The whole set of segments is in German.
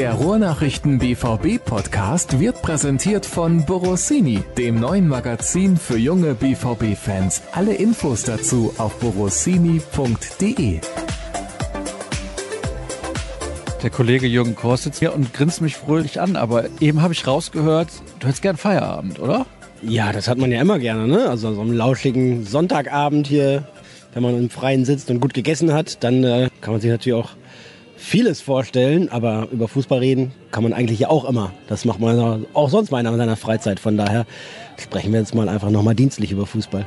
Der Ruhrnachrichten BVB Podcast wird präsentiert von Borossini, dem neuen Magazin für junge BVB Fans. Alle Infos dazu auf borossini.de. Der Kollege Jürgen Kors sitzt hier und grinst mich fröhlich an, aber eben habe ich rausgehört, du hättest gern Feierabend, oder? Ja, das hat man ja immer gerne, ne? Also so einen lauschigen Sonntagabend hier, wenn man im Freien sitzt und gut gegessen hat, dann äh, kann man sich natürlich auch vieles vorstellen, aber über Fußball reden kann man eigentlich ja auch immer. Das macht man auch sonst mal in seiner Freizeit. Von daher sprechen wir jetzt mal einfach nochmal dienstlich über Fußball.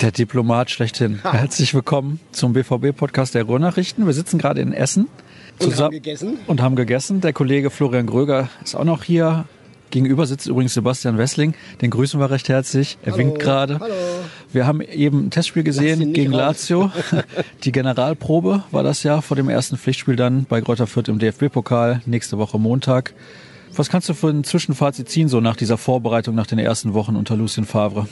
Der Diplomat schlechthin. Ha. Herzlich willkommen zum BVB-Podcast der Ruhrnachrichten. Wir sitzen gerade in Essen. Und haben gegessen. Und haben gegessen. Der Kollege Florian Gröger ist auch noch hier. Gegenüber sitzt übrigens Sebastian Wessling. Den grüßen wir recht herzlich. Er Hallo. winkt gerade. Hallo. Wir haben eben ein Testspiel gesehen gegen raus. Lazio. Die Generalprobe war das ja vor dem ersten Pflichtspiel dann bei Greuther Fürth im DFB-Pokal. Nächste Woche Montag. Was kannst du für ein Zwischenfazit ziehen, so nach dieser Vorbereitung, nach den ersten Wochen unter Lucien Favre?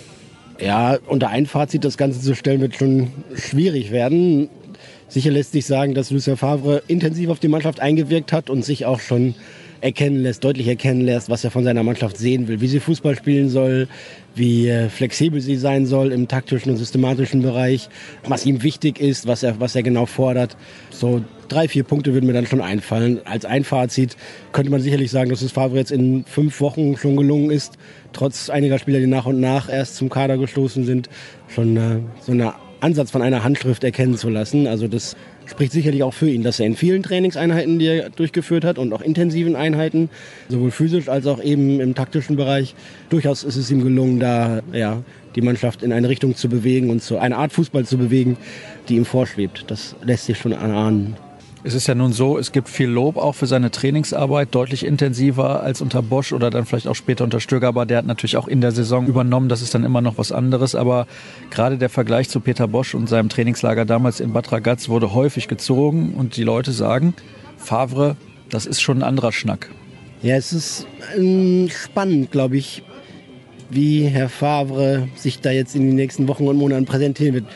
Ja, unter ein Fazit das Ganze zu stellen, wird schon schwierig werden. Sicher lässt sich sagen, dass Lucien Favre intensiv auf die Mannschaft eingewirkt hat und sich auch schon erkennen lässt, deutlich erkennen lässt, was er von seiner Mannschaft sehen will, wie sie Fußball spielen soll, wie äh, flexibel sie sein soll im taktischen und systematischen Bereich, was ihm wichtig ist, was er, was er genau fordert. So drei, vier Punkte würden mir dann schon einfallen. Als ein Fazit könnte man sicherlich sagen, dass es Favre jetzt in fünf Wochen schon gelungen ist, trotz einiger Spieler, die nach und nach erst zum Kader gestoßen sind, schon äh, so eine Ansatz von einer Handschrift erkennen zu lassen. Also das spricht sicherlich auch für ihn, dass er in vielen Trainingseinheiten, die er durchgeführt hat und auch intensiven Einheiten, sowohl physisch als auch eben im taktischen Bereich, durchaus ist es ihm gelungen, da ja, die Mannschaft in eine Richtung zu bewegen und zu einer Art Fußball zu bewegen, die ihm vorschwebt. Das lässt sich schon ahnen. Es ist ja nun so, es gibt viel Lob auch für seine Trainingsarbeit, deutlich intensiver als unter Bosch oder dann vielleicht auch später unter Stöger, aber der hat natürlich auch in der Saison übernommen, das ist dann immer noch was anderes, aber gerade der Vergleich zu Peter Bosch und seinem Trainingslager damals in Bad Ragaz wurde häufig gezogen und die Leute sagen, Favre, das ist schon ein anderer Schnack. Ja, es ist ähm, spannend, glaube ich, wie Herr Favre sich da jetzt in den nächsten Wochen und Monaten präsentieren wird.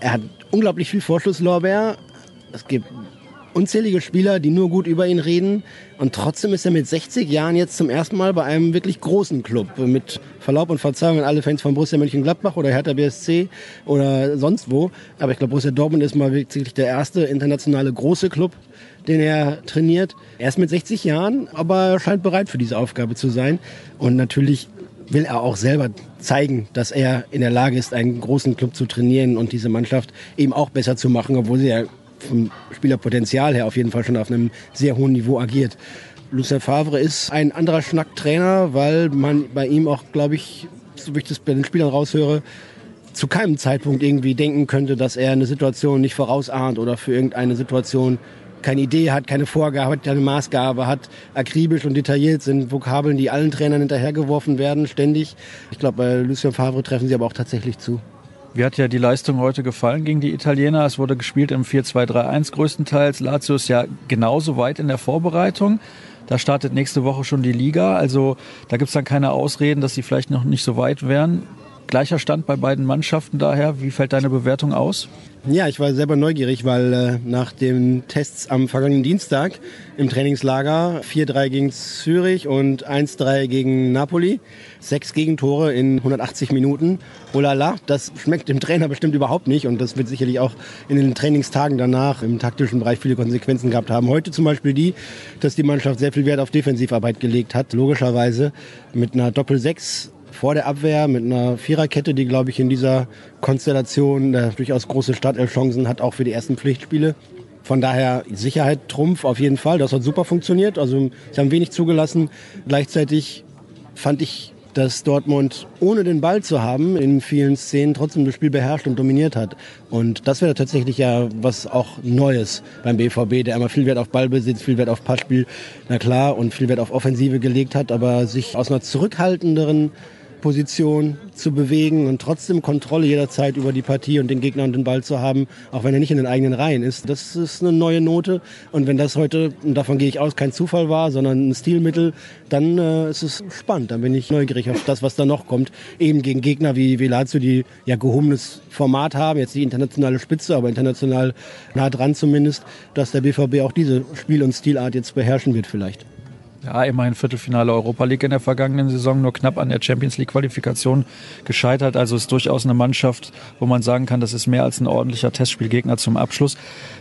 Er hat unglaublich viel Vorschusslorbeer, es gibt unzählige Spieler, die nur gut über ihn reden. Und trotzdem ist er mit 60 Jahren jetzt zum ersten Mal bei einem wirklich großen Club. Mit Verlaub und Verzeihung an alle Fans von Borussia Mönchengladbach oder Hertha BSC oder sonst wo. Aber ich glaube, Borussia Dortmund ist mal wirklich der erste internationale große Club, den er trainiert. Er ist mit 60 Jahren, aber er scheint bereit für diese Aufgabe zu sein. Und natürlich will er auch selber zeigen, dass er in der Lage ist, einen großen Club zu trainieren und diese Mannschaft eben auch besser zu machen, obwohl sie ja vom Spielerpotenzial her auf jeden Fall schon auf einem sehr hohen Niveau agiert. Lucien Favre ist ein anderer Schnacktrainer, weil man bei ihm auch, glaube ich, so wie ich das bei den Spielern raushöre, zu keinem Zeitpunkt irgendwie denken könnte, dass er eine Situation nicht vorausahnt oder für irgendeine Situation keine Idee hat, keine Vorgabe keine Maßgabe hat, akribisch und detailliert sind Vokabeln, die allen Trainern hinterhergeworfen werden, ständig. Ich glaube, bei Lucien Favre treffen sie aber auch tatsächlich zu. Wie hat ja die Leistung heute gefallen gegen die Italiener? Es wurde gespielt im 4-2-3-1 größtenteils. Lazio ist ja genauso weit in der Vorbereitung. Da startet nächste Woche schon die Liga. Also da gibt es dann keine Ausreden, dass sie vielleicht noch nicht so weit wären. Gleicher Stand bei beiden Mannschaften daher. Wie fällt deine Bewertung aus? Ja, ich war selber neugierig, weil äh, nach den Tests am vergangenen Dienstag im Trainingslager 4-3 gegen Zürich und 1-3 gegen Napoli, sechs Gegentore in 180 Minuten. Oh la la, das schmeckt dem Trainer bestimmt überhaupt nicht und das wird sicherlich auch in den Trainingstagen danach im taktischen Bereich viele Konsequenzen gehabt haben. Heute zum Beispiel die, dass die Mannschaft sehr viel Wert auf Defensivarbeit gelegt hat, logischerweise mit einer Doppel-6 vor der Abwehr mit einer Viererkette, die, glaube ich, in dieser Konstellation äh, durchaus große Startelf-Chancen hat, auch für die ersten Pflichtspiele. Von daher Sicherheit Trumpf auf jeden Fall. Das hat super funktioniert. Also sie haben wenig zugelassen. Gleichzeitig fand ich, dass Dortmund ohne den Ball zu haben in vielen Szenen trotzdem das Spiel beherrscht und dominiert hat. Und das wäre tatsächlich ja was auch Neues beim BVB, der immer viel Wert auf Ballbesitz, viel Wert auf Passspiel, na klar, und viel Wert auf Offensive gelegt hat, aber sich aus einer zurückhaltenderen Position zu bewegen und trotzdem Kontrolle jederzeit über die Partie und den Gegner und den Ball zu haben, auch wenn er nicht in den eigenen Reihen ist. Das ist eine neue Note. Und wenn das heute, und davon gehe ich aus, kein Zufall war, sondern ein Stilmittel, dann äh, ist es spannend. Dann bin ich neugierig auf das, was da noch kommt. Eben gegen Gegner wie, wie Lazio, die ja gehobenes Format haben, jetzt die internationale Spitze, aber international nah dran zumindest, dass der BVB auch diese Spiel- und Stilart jetzt beherrschen wird vielleicht. Ja, immerhin Viertelfinale Europa League in der vergangenen Saison, nur knapp an der Champions League Qualifikation gescheitert. Also ist durchaus eine Mannschaft, wo man sagen kann, das ist mehr als ein ordentlicher Testspielgegner zum Abschluss.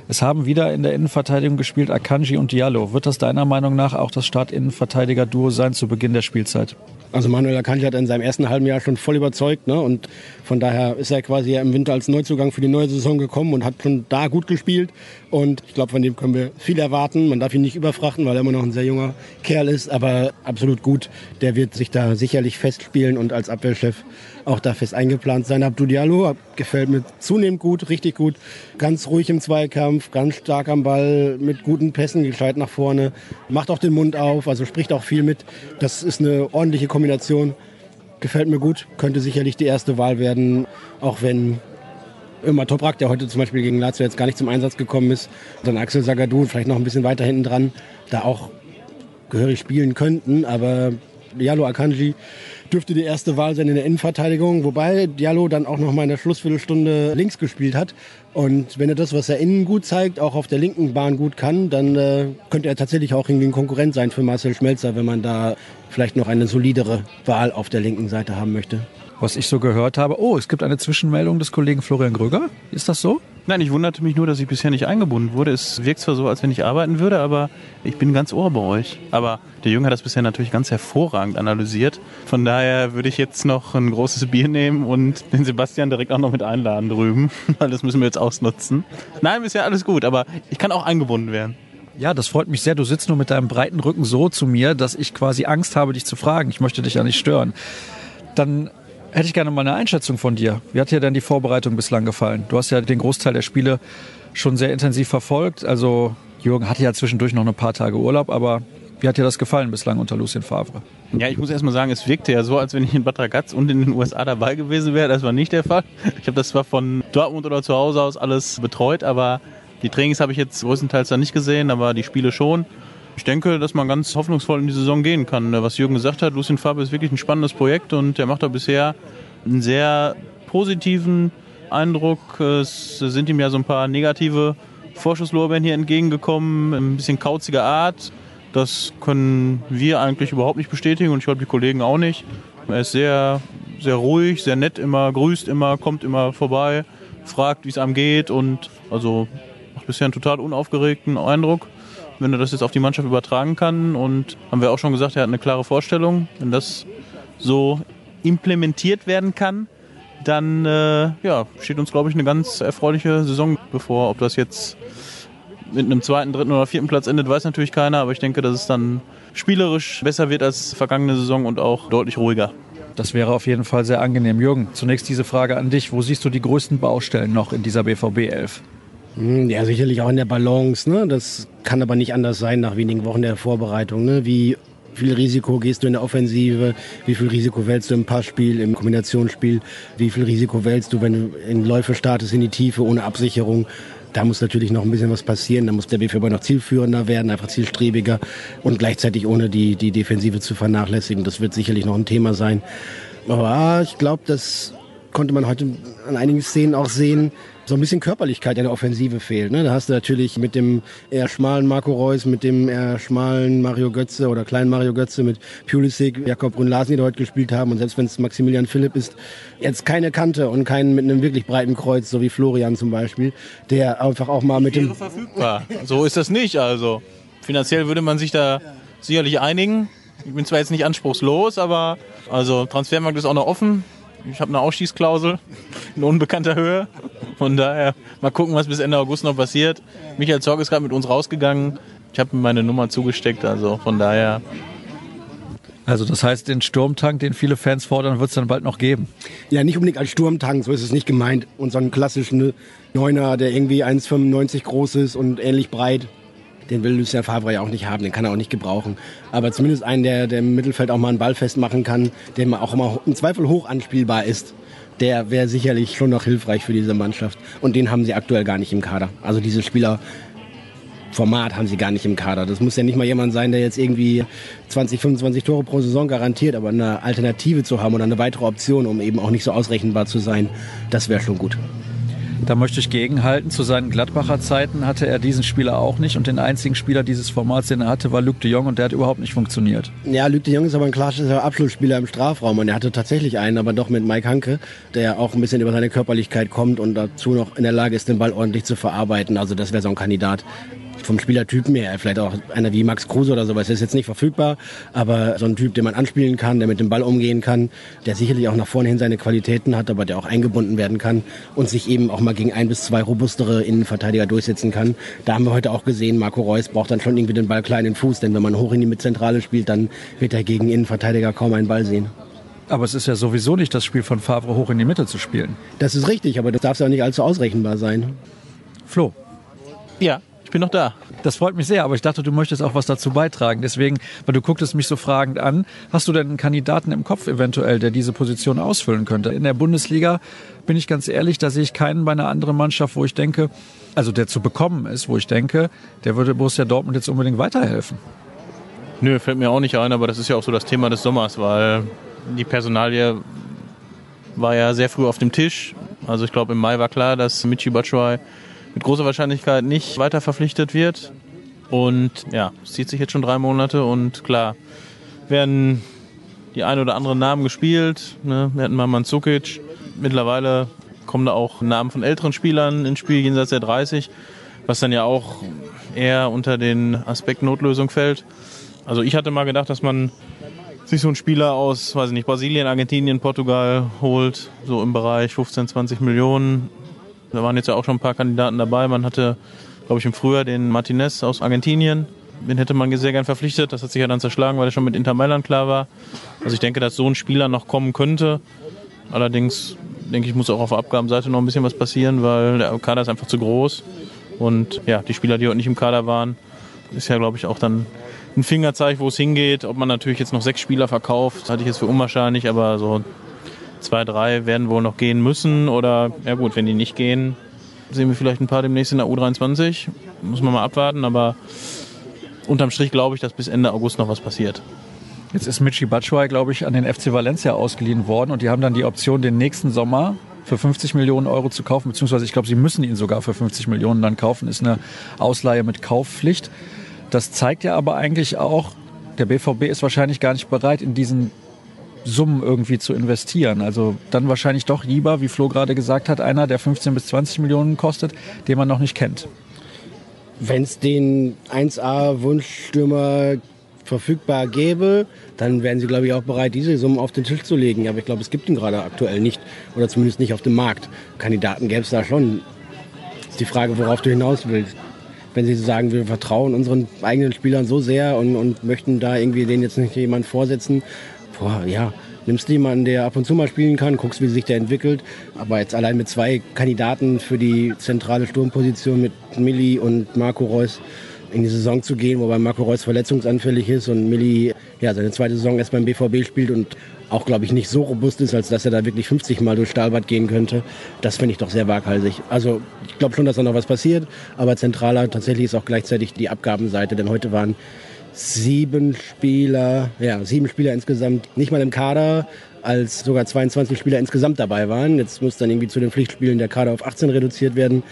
Es haben wieder in der Innenverteidigung gespielt Akanji und Diallo. Wird das deiner Meinung nach auch das Start-Innenverteidiger-Duo sein zu Beginn der Spielzeit? Also Manuel Akanji hat in seinem ersten halben Jahr schon voll überzeugt. Ne? Und von daher ist er quasi im Winter als Neuzugang für die neue Saison gekommen und hat schon da gut gespielt. Und ich glaube, von dem können wir viel erwarten. Man darf ihn nicht überfrachten, weil er immer noch ein sehr junger Kerl ist, aber absolut gut. Der wird sich da sicherlich festspielen und als Abwehrchef auch da fest eingeplant sein. Abdou Diallo gefällt mir zunehmend gut, richtig gut. Ganz ruhig im Zweikampf, ganz stark am Ball, mit guten Pässen, gescheit nach vorne. Macht auch den Mund auf, also spricht auch viel mit. Das ist eine ordentliche Kombination. Gefällt mir gut, könnte sicherlich die erste Wahl werden, auch wenn immer Toprak, der heute zum Beispiel gegen Lazio jetzt gar nicht zum Einsatz gekommen ist, dann Axel Sagadou vielleicht noch ein bisschen weiter hinten dran, da auch gehörig spielen könnten, aber Diallo Akanji dürfte die erste Wahl sein in der Innenverteidigung, wobei Diallo dann auch noch mal in der Schlussviertelstunde links gespielt hat. Und wenn er das, was er innen gut zeigt, auch auf der linken Bahn gut kann, dann äh, könnte er tatsächlich auch irgendwie ein Konkurrent sein für Marcel Schmelzer, wenn man da vielleicht noch eine solidere Wahl auf der linken Seite haben möchte. Was ich so gehört habe, oh, es gibt eine Zwischenmeldung des Kollegen Florian Gröger. Ist das so? Nein, ich wunderte mich nur, dass ich bisher nicht eingebunden wurde. Es wirkt zwar so, als wenn ich arbeiten würde, aber ich bin ganz ohr bei euch. Aber der Junge hat das bisher natürlich ganz hervorragend analysiert. Von daher würde ich jetzt noch ein großes Bier nehmen und den Sebastian direkt auch noch mit einladen drüben, weil das müssen wir jetzt ausnutzen. Nein, bisher alles gut, aber ich kann auch eingebunden werden. Ja, das freut mich sehr. Du sitzt nur mit deinem breiten Rücken so zu mir, dass ich quasi Angst habe, dich zu fragen. Ich möchte dich ja nicht stören. Dann hätte ich gerne mal eine Einschätzung von dir. Wie hat dir denn die Vorbereitung bislang gefallen? Du hast ja den Großteil der Spiele schon sehr intensiv verfolgt. Also Jürgen hatte ja zwischendurch noch ein paar Tage Urlaub, aber wie hat dir das gefallen bislang unter Lucien Favre? Ja, ich muss erst mal sagen, es wirkte ja so, als wenn ich in Bad Ragaz und in den USA dabei gewesen wäre. Das war nicht der Fall. Ich habe das zwar von Dortmund oder zu Hause aus alles betreut, aber die Trainings habe ich jetzt größtenteils dann nicht gesehen, aber die Spiele schon. Ich denke, dass man ganz hoffnungsvoll in die Saison gehen kann. Was Jürgen gesagt hat, Lucien Fabre ist wirklich ein spannendes Projekt und er macht da bisher einen sehr positiven Eindruck. Es sind ihm ja so ein paar negative Vorschusslorbeeren hier entgegengekommen, ein bisschen kauzige Art. Das können wir eigentlich überhaupt nicht bestätigen und ich glaube die Kollegen auch nicht. Er ist sehr, sehr ruhig, sehr nett immer, grüßt immer, kommt immer vorbei, fragt, wie es einem geht und also macht bisher einen total unaufgeregten Eindruck wenn er das jetzt auf die Mannschaft übertragen kann. Und haben wir auch schon gesagt, er hat eine klare Vorstellung. Wenn das so implementiert werden kann, dann äh, ja, steht uns, glaube ich, eine ganz erfreuliche Saison bevor. Ob das jetzt mit einem zweiten, dritten oder vierten Platz endet, weiß natürlich keiner. Aber ich denke, dass es dann spielerisch besser wird als vergangene Saison und auch deutlich ruhiger. Das wäre auf jeden Fall sehr angenehm. Jürgen, zunächst diese Frage an dich. Wo siehst du die größten Baustellen noch in dieser BVB 11? Hm, ja, sicherlich auch in der Balance. Ne? Das kann aber nicht anders sein nach wenigen Wochen der Vorbereitung. Ne? Wie viel Risiko gehst du in der Offensive? Wie viel Risiko wählst du im Passspiel, im Kombinationsspiel? Wie viel Risiko wählst du, wenn du in Läufe startest in die Tiefe ohne Absicherung? Da muss natürlich noch ein bisschen was passieren. Da muss der BVB noch zielführender werden, einfach zielstrebiger und gleichzeitig ohne die, die Defensive zu vernachlässigen. Das wird sicherlich noch ein Thema sein. Aber ich glaube, das konnte man heute an einigen Szenen auch sehen so ein bisschen Körperlichkeit in der Offensive fehlt. Ne? Da hast du natürlich mit dem eher schmalen Marco Reus, mit dem eher schmalen Mario Götze oder kleinen Mario Götze, mit Pulisic, Jakob Brunn Larsen, die heute gespielt haben. Und selbst wenn es Maximilian Philipp ist, jetzt keine Kante und keinen mit einem wirklich breiten Kreuz, so wie Florian zum Beispiel, der einfach auch mal mit dem... verfügbar. So ist das nicht. Also finanziell würde man sich da sicherlich einigen. Ich bin zwar jetzt nicht anspruchslos, aber also Transfermarkt ist auch noch offen. Ich habe eine Ausschießklausel in unbekannter Höhe. Von daher mal gucken, was bis Ende August noch passiert. Michael Zorg ist gerade mit uns rausgegangen. Ich habe ihm meine Nummer zugesteckt, also von daher. Also das heißt, den Sturmtank, den viele Fans fordern, wird es dann bald noch geben? Ja, nicht unbedingt als Sturmtank, so ist es nicht gemeint. Und so einen klassischen Neuner, der irgendwie 1,95 groß ist und ähnlich breit. Den will Lucien Favre ja auch nicht haben, den kann er auch nicht gebrauchen. Aber zumindest einen, der, der im Mittelfeld auch mal einen Ball festmachen kann, der auch immer im Zweifel hoch anspielbar ist der wäre sicherlich schon noch hilfreich für diese Mannschaft. Und den haben sie aktuell gar nicht im Kader. Also diese Spieler Format haben sie gar nicht im Kader. Das muss ja nicht mal jemand sein, der jetzt irgendwie 20, 25 Tore pro Saison garantiert, aber eine Alternative zu haben oder eine weitere Option, um eben auch nicht so ausrechenbar zu sein, das wäre schon gut. Da möchte ich gegenhalten. Zu seinen Gladbacher Zeiten hatte er diesen Spieler auch nicht und den einzigen Spieler dieses Formats, den er hatte, war Luc de Jong und der hat überhaupt nicht funktioniert. Ja, Luc de Jong ist aber ein klassischer Abschlussspieler im Strafraum und er hatte tatsächlich einen, aber doch mit Mike Hanke, der auch ein bisschen über seine Körperlichkeit kommt und dazu noch in der Lage ist, den Ball ordentlich zu verarbeiten. Also das wäre so ein Kandidat vom Spielertypen her. Vielleicht auch einer wie Max Kruse oder sowas. Der ist jetzt nicht verfügbar, aber so ein Typ, den man anspielen kann, der mit dem Ball umgehen kann, der sicherlich auch nach vorne hin seine Qualitäten hat, aber der auch eingebunden werden kann und sich eben auch mal gegen ein bis zwei robustere Innenverteidiger durchsetzen kann. Da haben wir heute auch gesehen, Marco Reus braucht dann schon irgendwie den Ball klein in den Fuß, denn wenn man hoch in die Mitzentrale spielt, dann wird er gegen Innenverteidiger kaum einen Ball sehen. Aber es ist ja sowieso nicht das Spiel von Favre hoch in die Mitte zu spielen. Das ist richtig, aber das darf ja nicht allzu ausrechenbar sein. Flo. Ja, ich bin noch da. Das freut mich sehr, aber ich dachte, du möchtest auch was dazu beitragen. Deswegen, weil du gucktest mich so fragend an, hast du denn einen Kandidaten im Kopf eventuell, der diese Position ausfüllen könnte? In der Bundesliga bin ich ganz ehrlich, da sehe ich keinen bei einer anderen Mannschaft, wo ich denke, also der zu bekommen ist, wo ich denke, der würde Borussia Dortmund jetzt unbedingt weiterhelfen. Nö, fällt mir auch nicht ein, aber das ist ja auch so das Thema des Sommers, weil die Personalie war ja sehr früh auf dem Tisch. Also ich glaube, im Mai war klar, dass Michi Batshuayi mit großer Wahrscheinlichkeit nicht weiter verpflichtet wird. Und ja, es zieht sich jetzt schon drei Monate und klar, werden die ein oder anderen Namen gespielt. Ne? Wir hatten mal Manzukic. Mittlerweile kommen da auch Namen von älteren Spielern ins Spiel, jenseits der 30, was dann ja auch eher unter den Aspekt Notlösung fällt. Also ich hatte mal gedacht, dass man sich so einen Spieler aus, weiß ich nicht, Brasilien, Argentinien, Portugal holt, so im Bereich 15, 20 Millionen. Da waren jetzt ja auch schon ein paar Kandidaten dabei. Man hatte, glaube ich, im Frühjahr den Martinez aus Argentinien. Den hätte man sehr gern verpflichtet. Das hat sich ja dann zerschlagen, weil er schon mit Inter Mailand klar war. Also ich denke, dass so ein Spieler noch kommen könnte. Allerdings denke ich, muss auch auf der Abgabenseite noch ein bisschen was passieren, weil der Kader ist einfach zu groß. Und ja, die Spieler, die heute nicht im Kader waren, ist ja, glaube ich, auch dann ein Fingerzeig, wo es hingeht. Ob man natürlich jetzt noch sechs Spieler verkauft, halte ich jetzt für unwahrscheinlich, aber so zwei, drei werden wohl noch gehen müssen. Oder ja gut, wenn die nicht gehen, sehen wir vielleicht ein paar demnächst in der U23. Muss man mal abwarten, aber unterm Strich glaube ich, dass bis Ende August noch was passiert. Jetzt ist Michi Batshuayi, glaube ich, an den FC Valencia ausgeliehen worden und die haben dann die Option, den nächsten Sommer für 50 Millionen Euro zu kaufen, beziehungsweise ich glaube, sie müssen ihn sogar für 50 Millionen dann kaufen, ist eine Ausleihe mit Kaufpflicht. Das zeigt ja aber eigentlich auch, der BVB ist wahrscheinlich gar nicht bereit, in diesen Summen irgendwie zu investieren. Also dann wahrscheinlich doch lieber, wie Flo gerade gesagt hat, einer, der 15 bis 20 Millionen kostet, den man noch nicht kennt. Wenn es den 1A-Wunschstürmer verfügbar gäbe, dann wären sie, glaube ich, auch bereit, diese Summen auf den Tisch zu legen. Aber ich glaube, es gibt ihn gerade aktuell nicht oder zumindest nicht auf dem Markt. Kandidaten gäbe es da schon. Ist die Frage, worauf du hinaus willst. Wenn sie sagen, wir vertrauen unseren eigenen Spielern so sehr und, und möchten da irgendwie denen jetzt nicht jemand vorsetzen, boah, ja, nimmst jemanden, der ab und zu mal spielen kann, guckst, wie sich der entwickelt. Aber jetzt allein mit zwei Kandidaten für die zentrale Sturmposition mit Milli und Marco Reus in die Saison zu gehen, wobei Marco Reus verletzungsanfällig ist und Milli ja, seine zweite Saison erst beim BVB spielt und auch, glaube ich, nicht so robust ist, als dass er da wirklich 50 Mal durch Stahlbad gehen könnte. Das finde ich doch sehr waghalsig. Also ich glaube schon, dass da noch was passiert, aber zentraler tatsächlich ist auch gleichzeitig die Abgabenseite, denn heute waren sieben Spieler, ja, sieben Spieler insgesamt nicht mal im Kader, als sogar 22 Spieler insgesamt dabei waren. Jetzt muss dann irgendwie zu den Pflichtspielen der Kader auf 18 reduziert werden.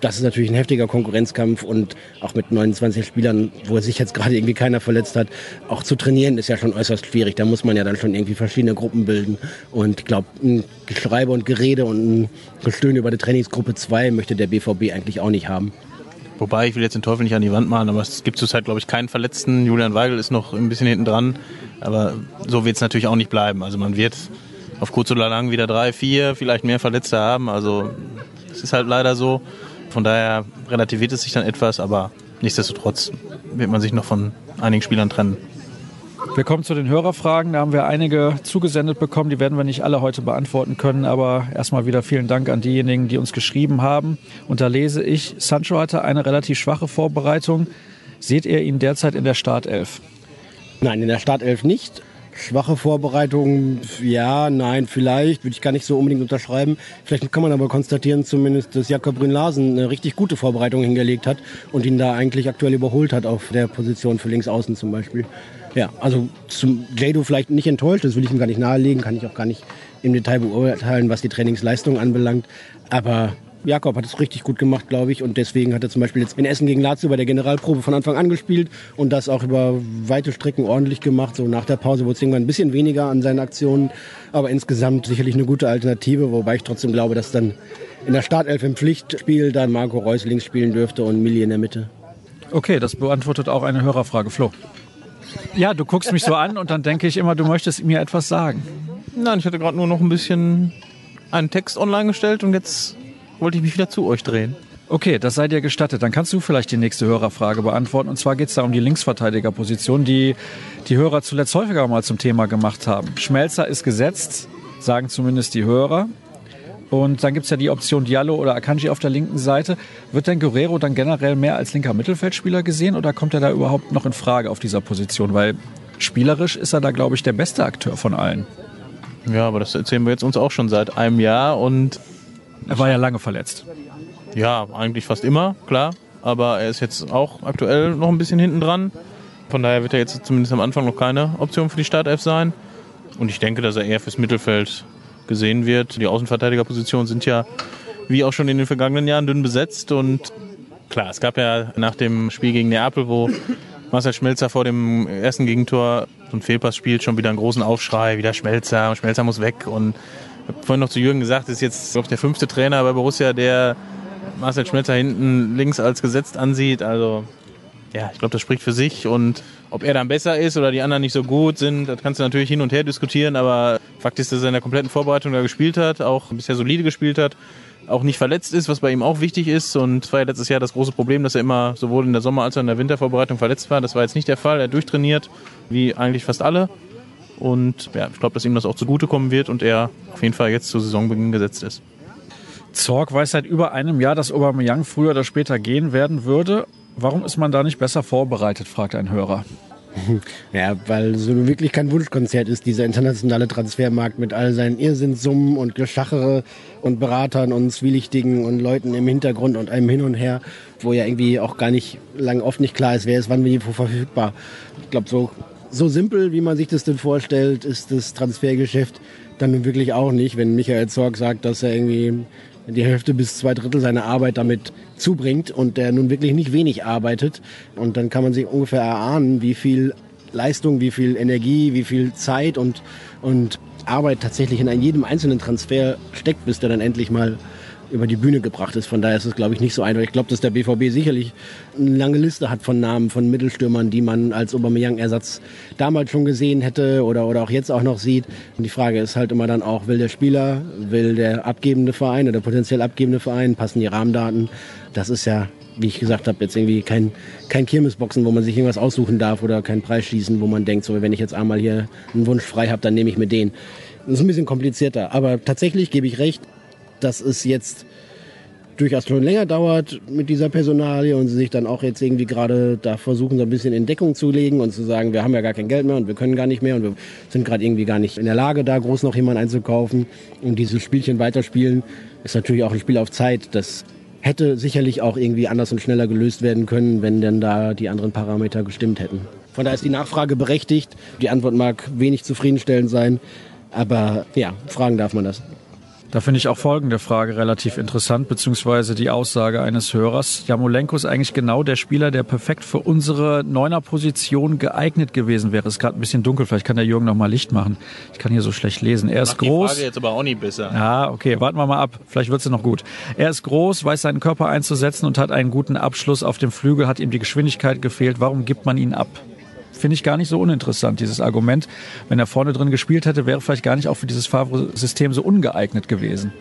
Das ist natürlich ein heftiger Konkurrenzkampf und auch mit 29 Spielern, wo sich jetzt gerade irgendwie keiner verletzt hat, auch zu trainieren ist ja schon äußerst schwierig. Da muss man ja dann schon irgendwie verschiedene Gruppen bilden. Und ich glaube, ein Geschreibe und Gerede und ein Gestöhne über die Trainingsgruppe 2 möchte der BVB eigentlich auch nicht haben. Wobei, ich will jetzt den Teufel nicht an die Wand malen, aber es gibt zurzeit, glaube ich, keinen Verletzten. Julian Weigel ist noch ein bisschen hinten dran. Aber so wird es natürlich auch nicht bleiben. Also man wird auf kurz oder lang wieder drei, vier, vielleicht mehr Verletzte haben. Also es ist halt leider so. Von daher relativiert es sich dann etwas, aber nichtsdestotrotz wird man sich noch von einigen Spielern trennen. Wir kommen zu den Hörerfragen. Da haben wir einige zugesendet bekommen. Die werden wir nicht alle heute beantworten können. Aber erstmal wieder vielen Dank an diejenigen, die uns geschrieben haben. Und da lese ich, Sancho hatte eine relativ schwache Vorbereitung. Seht ihr ihn derzeit in der Startelf? Nein, in der Startelf nicht. Schwache Vorbereitung, ja, nein, vielleicht, würde ich gar nicht so unbedingt unterschreiben. Vielleicht kann man aber konstatieren zumindest, dass Jakob Brünn-Larsen eine richtig gute Vorbereitung hingelegt hat und ihn da eigentlich aktuell überholt hat auf der Position für Linksaußen zum Beispiel. Ja, also zum Jado vielleicht nicht enttäuscht, das will ich ihm gar nicht nahelegen, kann ich auch gar nicht im Detail beurteilen, was die Trainingsleistung anbelangt. Aber Jakob hat es richtig gut gemacht, glaube ich. Und deswegen hat er zum Beispiel jetzt in Essen gegen Lazio bei der Generalprobe von Anfang an gespielt und das auch über weite Strecken ordentlich gemacht. So nach der Pause wurde es irgendwann ein bisschen weniger an seinen Aktionen. Aber insgesamt sicherlich eine gute Alternative, wobei ich trotzdem glaube, dass dann in der Startelf im Pflichtspiel dann Marco Reus links spielen dürfte und Milli in der Mitte. Okay, das beantwortet auch eine Hörerfrage. Flo. Ja, du guckst mich so an und dann denke ich immer, du möchtest mir etwas sagen. Nein, ich hatte gerade nur noch ein bisschen einen Text online gestellt und jetzt wollte ich mich wieder zu euch drehen. Okay, das sei dir gestattet. Dann kannst du vielleicht die nächste Hörerfrage beantworten. Und zwar geht es da um die Linksverteidigerposition, die die Hörer zuletzt häufiger mal zum Thema gemacht haben. Schmelzer ist gesetzt, sagen zumindest die Hörer. Und dann gibt es ja die Option Diallo oder Akanji auf der linken Seite. Wird denn Guerrero dann generell mehr als linker Mittelfeldspieler gesehen oder kommt er da überhaupt noch in Frage auf dieser Position? Weil spielerisch ist er da, glaube ich, der beste Akteur von allen. Ja, aber das erzählen wir jetzt uns auch schon seit einem Jahr und er war ja lange verletzt. Ja, eigentlich fast immer, klar. Aber er ist jetzt auch aktuell noch ein bisschen hinten dran. Von daher wird er jetzt zumindest am Anfang noch keine Option für die Startelf sein. Und ich denke, dass er eher fürs Mittelfeld gesehen wird. Die Außenverteidigerpositionen sind ja, wie auch schon in den vergangenen Jahren, dünn besetzt. Und klar, es gab ja nach dem Spiel gegen Neapel, wo Marcel Schmelzer vor dem ersten Gegentor so ein Fehlpass spielt, schon wieder einen großen Aufschrei, wieder Schmelzer, Schmelzer muss weg. Und ich habe vorhin noch zu Jürgen gesagt, ist jetzt glaube ich, der fünfte Trainer bei Borussia, der Marcel Schmelzer hinten links als gesetzt ansieht. Also ja, ich glaube, das spricht für sich. Und ob er dann besser ist oder die anderen nicht so gut sind, das kannst du natürlich hin und her diskutieren. Aber Fakt ist, dass er in der kompletten Vorbereitung da gespielt hat, auch bisher solide gespielt hat, auch nicht verletzt ist, was bei ihm auch wichtig ist. Und es war ja letztes Jahr das große Problem, dass er immer sowohl in der Sommer- als auch in der Wintervorbereitung verletzt war. Das war jetzt nicht der Fall. Er durchtrainiert, wie eigentlich fast alle. Und ja, ich glaube, dass ihm das auch zugutekommen wird und er auf jeden Fall jetzt zu Saisonbeginn gesetzt ist. Zorg weiß seit über einem Jahr, dass Aubameyang früher oder später gehen werden würde. Warum ist man da nicht besser vorbereitet, fragt ein Hörer. Ja, weil so wirklich kein Wunschkonzert ist, dieser internationale Transfermarkt mit all seinen Irrsinnssummen und Geschachere und Beratern und Zwielichtigen und Leuten im Hintergrund und einem hin und her, wo ja irgendwie auch gar nicht lang oft nicht klar ist, wer ist wann wie verfügbar. Ich glaube, so so simpel, wie man sich das denn vorstellt, ist das Transfergeschäft dann wirklich auch nicht, wenn Michael Zorg sagt, dass er irgendwie die Hälfte bis zwei Drittel seiner Arbeit damit zubringt und der nun wirklich nicht wenig arbeitet. Und dann kann man sich ungefähr erahnen, wie viel Leistung, wie viel Energie, wie viel Zeit und, und Arbeit tatsächlich in jedem einzelnen Transfer steckt, bis der dann endlich mal über die Bühne gebracht ist. Von daher ist es, glaube ich, nicht so einfach. Ich glaube, dass der BVB sicherlich eine lange Liste hat von Namen von Mittelstürmern, die man als Aubameyang-Ersatz damals schon gesehen hätte oder, oder auch jetzt auch noch sieht. Und die Frage ist halt immer dann auch, will der Spieler, will der abgebende Verein oder potenziell abgebende Verein, passen die Rahmendaten? Das ist ja wie ich gesagt habe, jetzt irgendwie kein, kein Kirmesboxen, wo man sich irgendwas aussuchen darf oder kein Preisschießen, wo man denkt, so wenn ich jetzt einmal hier einen Wunsch frei habe, dann nehme ich mir den. Das ist ein bisschen komplizierter. Aber tatsächlich gebe ich recht, dass es jetzt durchaus schon länger dauert mit dieser Personalie und sie sich dann auch jetzt irgendwie gerade da versuchen, so ein bisschen in Deckung zu legen und zu sagen, wir haben ja gar kein Geld mehr und wir können gar nicht mehr und wir sind gerade irgendwie gar nicht in der Lage, da groß noch jemanden einzukaufen und dieses Spielchen weiterspielen, ist natürlich auch ein Spiel auf Zeit. Das hätte sicherlich auch irgendwie anders und schneller gelöst werden können, wenn denn da die anderen Parameter gestimmt hätten. Von daher ist die Nachfrage berechtigt. Die Antwort mag wenig zufriedenstellend sein, aber ja, fragen darf man das. Da finde ich auch folgende Frage relativ interessant, beziehungsweise die Aussage eines Hörers. Jamolenko ist eigentlich genau der Spieler, der perfekt für unsere Neuner-Position geeignet gewesen wäre. Ist gerade ein bisschen dunkel, vielleicht kann der Jürgen noch mal Licht machen. Ich kann hier so schlecht lesen. Er ist Mach groß. Die Frage jetzt aber auch nicht besser. Ja, okay, warten wir mal ab. Vielleicht wird sie noch gut. Er ist groß, weiß seinen Körper einzusetzen und hat einen guten Abschluss auf dem Flügel, hat ihm die Geschwindigkeit gefehlt. Warum gibt man ihn ab? Finde ich gar nicht so uninteressant, dieses Argument. Wenn er vorne drin gespielt hätte, wäre vielleicht gar nicht auch für dieses Favre-System so ungeeignet gewesen.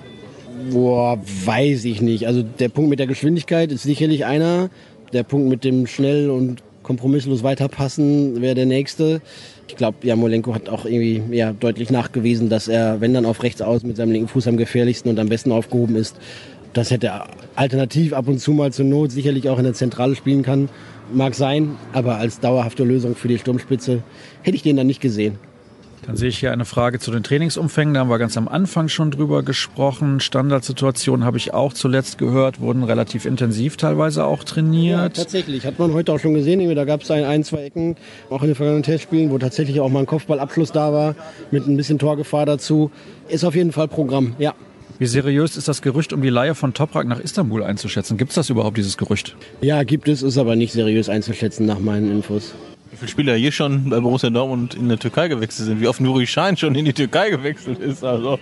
Boah, weiß ich nicht. Also der Punkt mit der Geschwindigkeit ist sicherlich einer. Der Punkt mit dem schnell und kompromisslos weiterpassen wäre der nächste. Ich glaube, ja, Molenko hat auch irgendwie ja, deutlich nachgewiesen, dass er, wenn dann auf rechts aus mit seinem linken Fuß am gefährlichsten und am besten aufgehoben ist. dass er alternativ ab und zu mal zur Not sicherlich auch in der Zentrale spielen kann. Mag sein, aber als dauerhafte Lösung für die Sturmspitze hätte ich den dann nicht gesehen. Dann sehe ich hier eine Frage zu den Trainingsumfängen. Da haben wir ganz am Anfang schon drüber gesprochen. Standardsituationen habe ich auch zuletzt gehört, wurden relativ intensiv teilweise auch trainiert. Ja, tatsächlich. Hat man heute auch schon gesehen. Da gab es ein, ein, zwei Ecken, auch in den vergangenen Testspielen, wo tatsächlich auch mal ein Kopfballabschluss da war, mit ein bisschen Torgefahr dazu. Ist auf jeden Fall Programm, ja. Wie seriös ist das Gerücht, um die Leihe von Toprak nach Istanbul einzuschätzen? Gibt es das überhaupt, dieses Gerücht? Ja, gibt es, ist aber nicht seriös einzuschätzen nach meinen Infos. Wie viele Spieler hier schon bei Borussia Dortmund in der Türkei gewechselt sind, wie oft Nuri Schein schon in die Türkei gewechselt ist. Also,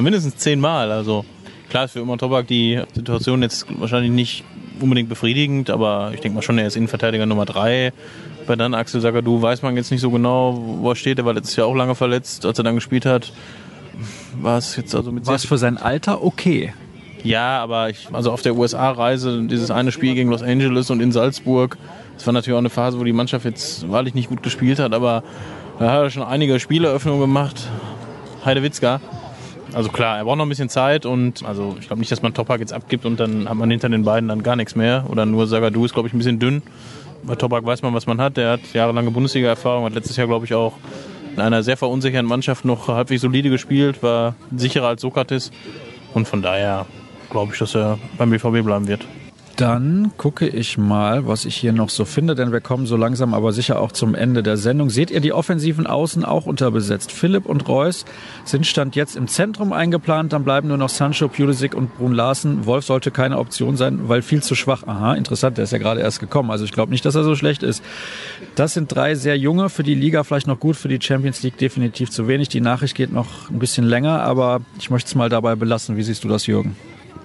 mindestens zehnmal. Also klar ist für Immer Tobak die Situation jetzt wahrscheinlich nicht unbedingt befriedigend, aber ich denke mal schon, er ist Innenverteidiger Nummer drei. Bei dann Axel Sagadu weiß man jetzt nicht so genau, wo er steht. Er war letztes Jahr auch lange verletzt, als er dann gespielt hat. War es jetzt also mit. War es für sein Alter okay? Ja, aber ich, also auf der USA-Reise, dieses eine Spiel gegen Los Angeles und in Salzburg, das war natürlich auch eine Phase, wo die Mannschaft jetzt wahrlich nicht gut gespielt hat, aber da hat er schon einige Spieleröffnungen gemacht. Heidewitzka. Also klar, er braucht noch ein bisschen Zeit und also ich glaube nicht, dass man Topak jetzt abgibt und dann hat man hinter den beiden dann gar nichts mehr. Oder nur Sagadu ist, glaube ich, ein bisschen dünn. Bei Topak weiß man, was man hat. Der hat jahrelange Bundesliga-Erfahrung, hat letztes Jahr, glaube ich, auch in einer sehr verunsicherten Mannschaft noch halbwegs solide gespielt, war sicherer als Sokrates. Und von daher glaube ich, dass er beim BVB bleiben wird. Dann gucke ich mal, was ich hier noch so finde, denn wir kommen so langsam aber sicher auch zum Ende der Sendung. Seht ihr die offensiven Außen auch unterbesetzt? Philipp und Reus sind Stand jetzt im Zentrum eingeplant, dann bleiben nur noch Sancho, Pulisic und Brun Larsen. Wolf sollte keine Option sein, weil viel zu schwach. Aha, interessant, der ist ja gerade erst gekommen, also ich glaube nicht, dass er so schlecht ist. Das sind drei sehr junge, für die Liga vielleicht noch gut, für die Champions League definitiv zu wenig. Die Nachricht geht noch ein bisschen länger, aber ich möchte es mal dabei belassen. Wie siehst du das, Jürgen?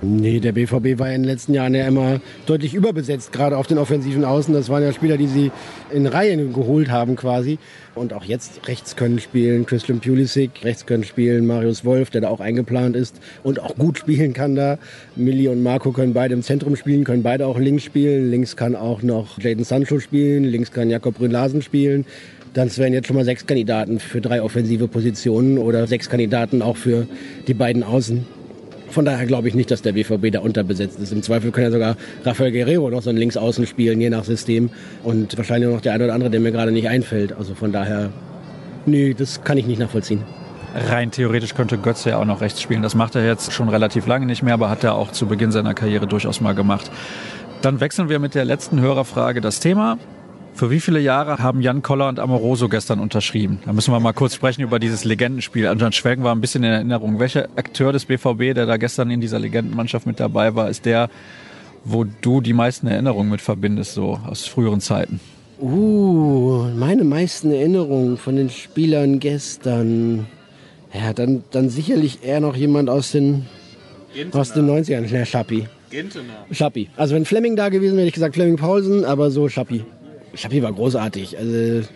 Nee, der BVB war in den letzten Jahren ja immer deutlich überbesetzt, gerade auf den offensiven Außen. Das waren ja Spieler, die sie in Reihen geholt haben quasi. Und auch jetzt rechts können spielen Christian Pulisic, rechts können spielen Marius Wolf, der da auch eingeplant ist und auch gut spielen kann da. Milli und Marco können beide im Zentrum spielen, können beide auch links spielen. Links kann auch noch Jaden Sancho spielen, links kann Jakob Brünlasen spielen. Dann wären jetzt schon mal sechs Kandidaten für drei offensive Positionen oder sechs Kandidaten auch für die beiden Außen. Von daher glaube ich nicht, dass der BVB da unterbesetzt ist. Im Zweifel kann ja sogar Rafael Guerrero noch so ein Linksaußen spielen, je nach System. Und wahrscheinlich noch der eine oder andere, der mir gerade nicht einfällt. Also von daher, nee, das kann ich nicht nachvollziehen. Rein theoretisch könnte Götze ja auch noch rechts spielen. Das macht er jetzt schon relativ lange nicht mehr, aber hat er auch zu Beginn seiner Karriere durchaus mal gemacht. Dann wechseln wir mit der letzten Hörerfrage das Thema. Für wie viele Jahre haben Jan Koller und Amoroso gestern unterschrieben? Da müssen wir mal kurz sprechen über dieses Legendenspiel. Anton Schwelgen war ein bisschen in Erinnerung. Welcher Akteur des BVB, der da gestern in dieser Legendenmannschaft mit dabei war, ist der, wo du die meisten Erinnerungen mit verbindest, so aus früheren Zeiten? Uh, meine meisten Erinnerungen von den Spielern gestern. Ja, dann, dann sicherlich eher noch jemand aus den, aus den 90ern, Herr Schappi. Gentener. Schappi. Also wenn Fleming da gewesen wäre, hätte ich gesagt Fleming Paulsen, aber so Schappi. Schappi war großartig. Also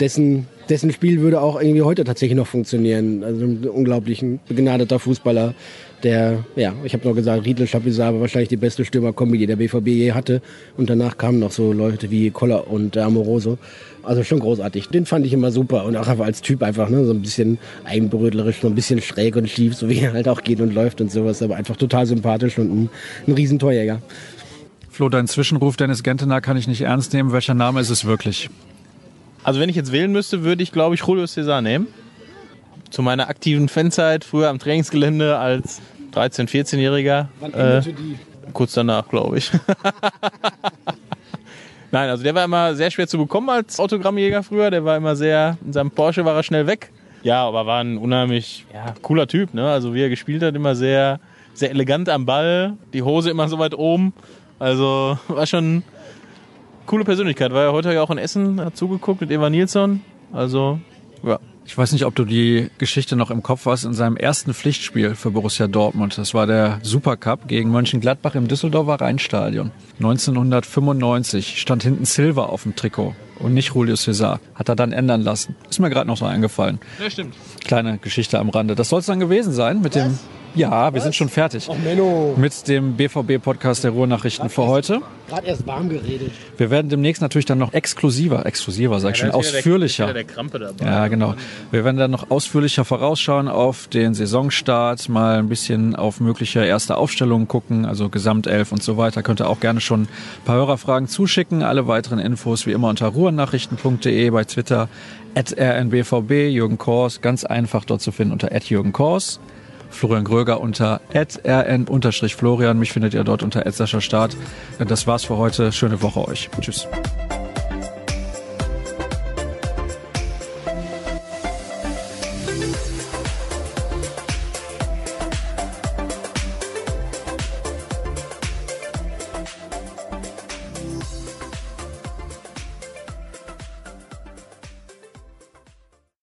dessen, dessen Spiel würde auch irgendwie heute tatsächlich noch funktionieren. Also ein unglaublich begnadeter Fußballer, der, ja, ich habe noch gesagt, Riedle Schappi war wahrscheinlich die beste Stürmerkombi, die der BVB je hatte. Und danach kamen noch so Leute wie Koller und Amoroso. Also schon großartig. Den fand ich immer super und auch als Typ einfach, ne, so ein bisschen einbrödlerisch, so ein bisschen schräg und schief, so wie er halt auch geht und läuft und sowas, aber einfach total sympathisch und ein, ein Riesentorjäger. Flo, dein Zwischenruf Dennis Gentener kann ich nicht ernst nehmen. Welcher Name ist es wirklich? Also wenn ich jetzt wählen müsste, würde ich, glaube ich, Julio Cesar nehmen. Zu meiner aktiven Fanzeit, früher am Trainingsgelände als 13-, 14-Jähriger. Wann äh, die? Kurz danach, glaube ich. Nein, also der war immer sehr schwer zu bekommen als Autogrammjäger früher. Der war immer sehr, in seinem Porsche war er schnell weg. Ja, aber war ein unheimlich ja, cooler Typ. Ne? Also wie er gespielt hat, immer sehr, sehr elegant am Ball. Die Hose immer so weit oben. Also war schon eine coole Persönlichkeit. War ja heute ja auch in Essen, hat zugeguckt mit Eva Nilsson. Also, ja. Ich weiß nicht, ob du die Geschichte noch im Kopf hast. In seinem ersten Pflichtspiel für Borussia Dortmund, das war der Supercup gegen Mönchengladbach im Düsseldorfer Rheinstadion. 1995 stand hinten Silva auf dem Trikot und nicht Julio César. Hat er dann ändern lassen. Ist mir gerade noch so eingefallen. Ja, stimmt. Kleine Geschichte am Rande. Das soll es dann gewesen sein mit Was? dem Ja, wir sind schon fertig. Ach, Menno. Mit dem BVB-Podcast der Ruhrnachrichten für heute. Gerade erst warm geredet. Wir werden demnächst natürlich dann noch exklusiver, exklusiver, sag ich schon, ausführlicher. Der, der Krampe dabei. Ja, genau. Wir werden dann noch ausführlicher vorausschauen auf den Saisonstart, mal ein bisschen auf mögliche erste Aufstellungen gucken, also Gesamtelf und so weiter. Könnt ihr auch gerne schon ein paar Hörerfragen zuschicken. Alle weiteren Infos wie immer unter ruhrnachrichten.de bei Twitter at rnbvb, Jürgen Kors, ganz einfach dort zu finden unter at Jürgen Kors. Florian Gröger unter rn-florian. Mich findet ihr dort unter Start. Das war's für heute. Schöne Woche euch. Tschüss.